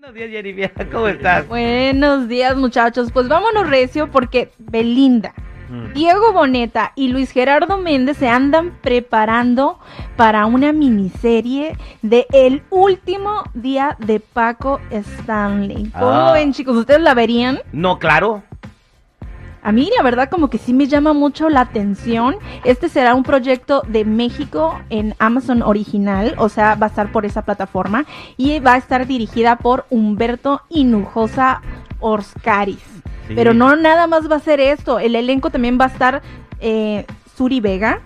Buenos días, Jennifer. ¿Cómo estás? Buenos días, muchachos. Pues vámonos recio porque Belinda, Mm. Diego Boneta y Luis Gerardo Méndez se andan preparando para una miniserie de El último día de Paco Stanley. ¿Cómo Ah. ven, chicos? ¿Ustedes la verían? No, claro. A mí la verdad como que sí me llama mucho la atención. Este será un proyecto de México en Amazon original, o sea, va a estar por esa plataforma y va a estar dirigida por Humberto Inujosa Orscaris. Sí. Pero no nada más va a ser esto, el elenco también va a estar eh, Suri Vega,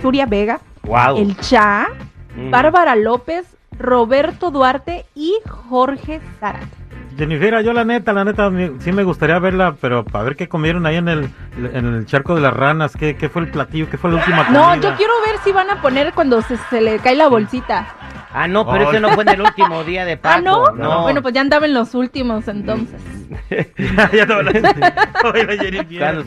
Suria Vega, Wow. El Cha, Mm. Bárbara López, Roberto Duarte y Jorge Zárate. Jennifer, yo la neta, la neta, sí me gustaría verla, pero para ver qué comieron ahí en el, en el charco de las ranas, qué, qué fue el platillo, qué fue la última comida. No, yo quiero ver si van a poner cuando se, se le cae la bolsita. Ah, no, pero Oh. ese no fue en el último día de Paco. Ah, ¿no? No. Bueno, pues ya andaba en los últimos entonces. ya no la Oye,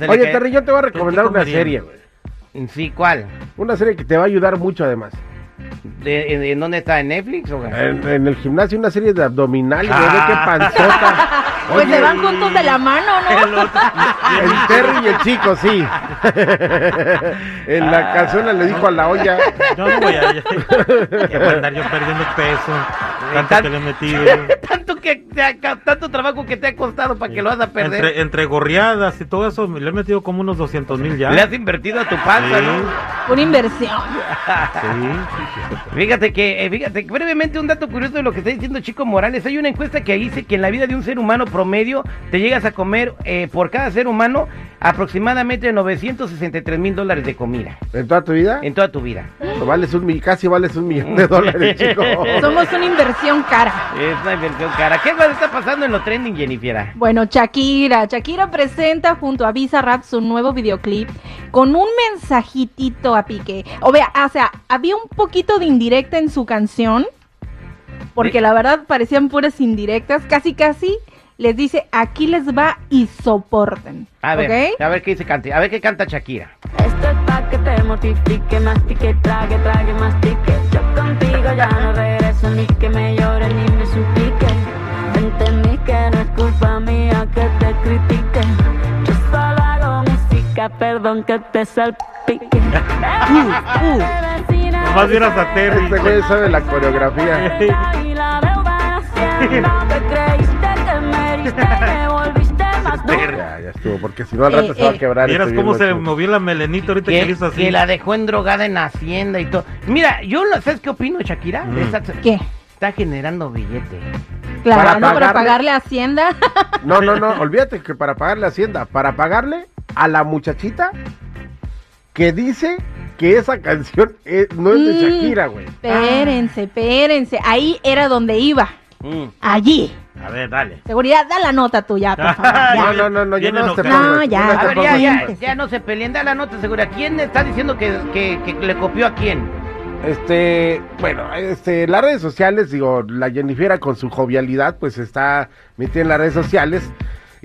Oye, Terry, yo te voy a recomendar ¿Qué una serie, güey. Sí, ¿cuál? Una serie que te va a ayudar mucho, además. ¿De, en, en dónde está? ¿En Netflix o qué? En, en el gimnasio, una serie de abdominales, Ah. qué panzota. Pues Oye, se van juntos de la mano, ¿no? El Terry y el chico, sí. en la calzona le dijo a la olla. Yo no voy a. Que voy a andar yo perdiendo peso. Tanto que le he metido. tanto, que te ha- tanto trabajo que te ha costado para que lo vas a perder. Entre, entre gorriadas y todo eso, le he metido como unos 200 mil ya. Le has invertido a tu panza, Sí. ¿no? Una inversión. Sí. Fíjate que, eh, fíjate, brevemente un dato curioso de lo que está diciendo Chico Morales. Hay una encuesta que dice que en la vida de un ser humano promedio te llegas a comer eh, por cada ser humano aproximadamente 963 mil dólares de comida ¿En toda tu vida? en toda tu vida. Vales un, casi vales un millón de dólares, chico. Somos una inversión cara. Es una inversión cara. ¿Qué más está pasando en lo trending, Jennifer? Bueno, Shakira. Shakira presenta junto a Visa Rap su nuevo videoclip con un mensajitito a Piqué. O vea, o sea, había un poquito de indirecta en su canción. Porque la verdad parecían puras indirectas. Casi, casi les dice, aquí les va y soporten. A ver, ¿Ok? a ver qué dice cante, a ver qué canta Shakira. Esto es pa' que te mortifique, mastique, trague, trague, mastique. Yo contigo ya no regreso, ni que me llore ni me suplique. Entendí que no es culpa mía que te critique. Yo solo hago música, perdón que te salpique. uh. Nomás vieras a Terry. Este güey sabe la coreografía. Ya, ya estuvo, porque si no al rato Eh, se va a eh. quebrar. Este cómo se movió la melenita ahorita que, Que, le hizo así. que la dejó endrogada en Hacienda y todo. Mira, yo, lo- ¿sabes qué opino, Shakira? Mm. Esa- ¿Qué? Está generando billete. Claro, Para ¿no? para pagarle- pagarle a Hacienda. No, no, no, olvídate que para pagarle a Hacienda, para pagarle a la muchachita que dice que esa canción es- no es de Mm. Shakira, güey. Espérense, espérense. Ahí era donde iba. Mm. Allí. A ver, dale. Seguridad, da la nota tú ya, por favor. ya. No, no, no, no, yo Viene no te enojado. pongo. No, yo ya. no te A ver, pongo ya, ya, ya no se peleen, da la nota segura. ¿Quién está diciendo que, que, que le copió a quién? Este, bueno, este, las redes sociales, digo, la Jennifera con su jovialidad, pues está metida en las redes sociales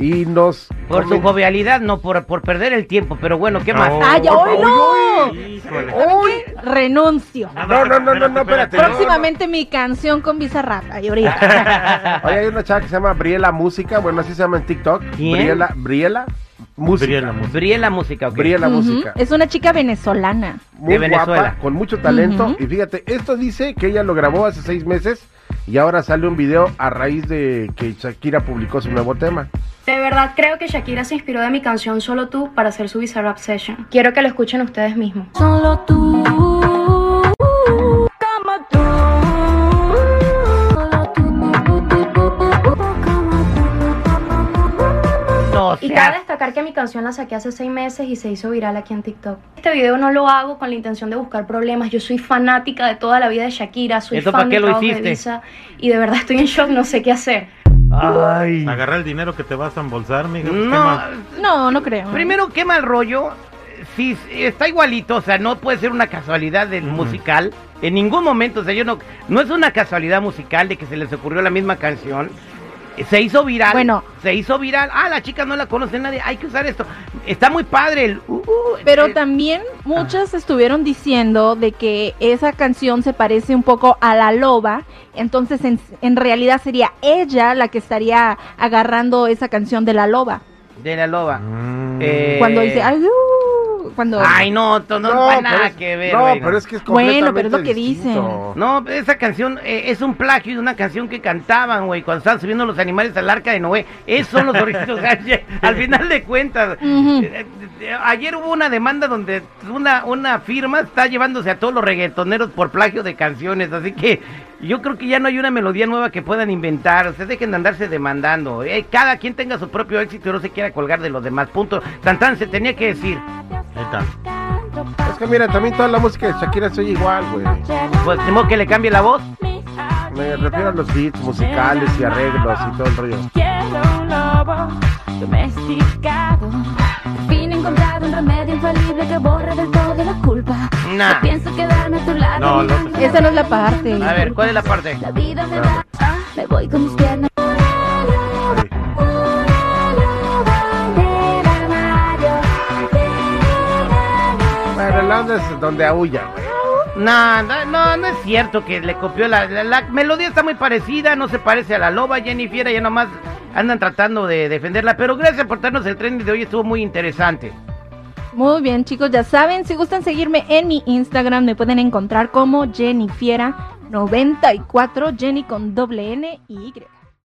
y nos... Por su jovialidad, no por, por perder el tiempo. Pero bueno, ¿qué más? No. ¡Ay, hoy no! ¡Uy! Renuncio. No, no, no, no, no, espérate. no, Próximamente mi canción con Bizarrap. Ahí ahorita. Oye, hay una chava que se llama Briela Música, bueno, así se llama en TikTok. ¿Quién? Briela, Briela Música. Briela Música. Briela música, ok. Briela Música. Es una chica venezolana. muy De Venezuela. guapa, con mucho talento. Y fíjate, esto dice que ella lo grabó hace seis meses y ahora sale un video a raíz de que Shakira publicó su nuevo tema. De verdad creo que Shakira se inspiró de mi canción Solo tú para hacer su Bizarrap Session. Quiero que lo escuchen ustedes mismos. Solo tú, como tú. Solo tú, como tú. No y sea- cabe destacar que mi canción la saqué hace seis meses y se hizo viral aquí en TikTok. Este video no lo hago con la intención de buscar problemas. Yo soy fanática de toda la vida de Shakira, soy ¿Esto fan para qué del lo trabajo de hiciste? Visa y de verdad estoy en shock, no sé qué hacer. Ay. Agarra el dinero que te vas a embolsar, mija. pues, ¿qué No? No, no creo. primero, qué mal rollo. Si está igualito, o sea, no puede ser una casualidad del musical. En ningún momento, o sea, yo no. No es una casualidad musical de que se les ocurrió la misma canción. Se hizo viral. Bueno. Se hizo viral. Ah, la chica no la conoce nadie. Hay que usar esto. Está muy padre el. uh, uh, Pero también muchas estuvieron diciendo de que esa canción se parece un poco a la loba, entonces en, en realidad sería ella la que estaría agarrando esa canción de la loba. De la loba. Mm. Eh, Cuando dice, ay, uh", cuando... Ay, no, no, No, nada es- que ver. No, güey, pero es que es Bueno, pero es lo que distinto. No, esa canción eh, es un plagio de una canción que cantaban, güey, cuando estaban subiendo los animales al arca de Noé. Esos son los originales. al final de cuentas, eh, eh, ayer hubo una demanda donde una, una firma está llevándose a todos los reggaetoneros por plagio de canciones. Así que yo creo que ya no hay una melodía nueva que puedan inventar. Ustedes dejen de andarse demandando. Eh, cada quien tenga su propio éxito y no se quiera colgar de los demás. Punto. Tantan se tenía que decir. Ahí está. Es que mira, también toda la música de Shakira se oye igual, güey. Pues, modo que le cambie la voz. Me refiero a los beats musicales y arreglos y todo el rollo. Quiero un lobo domesticado. Por fin he encontrado un remedio infalible que borre del todo la culpa. Nah. No pienso quedarme a tu lado. No, Esa no es la parte. A ver, ¿cuál es la parte? La vida me da. ah, Me voy con mis piernas. Bueno, el onda es donde aúlla, güey. No, no, no, no es cierto que le copió la, la, la melodía está muy parecida, no se parece a la loba, Jennifer, ya nomás andan tratando de defenderla, pero gracias por darnos el tren de hoy, estuvo muy interesante. Muy bien, chicos, ya saben, si gustan seguirme en mi Instagram, me pueden encontrar como Jennifiera94, Jenny con doble N y Y.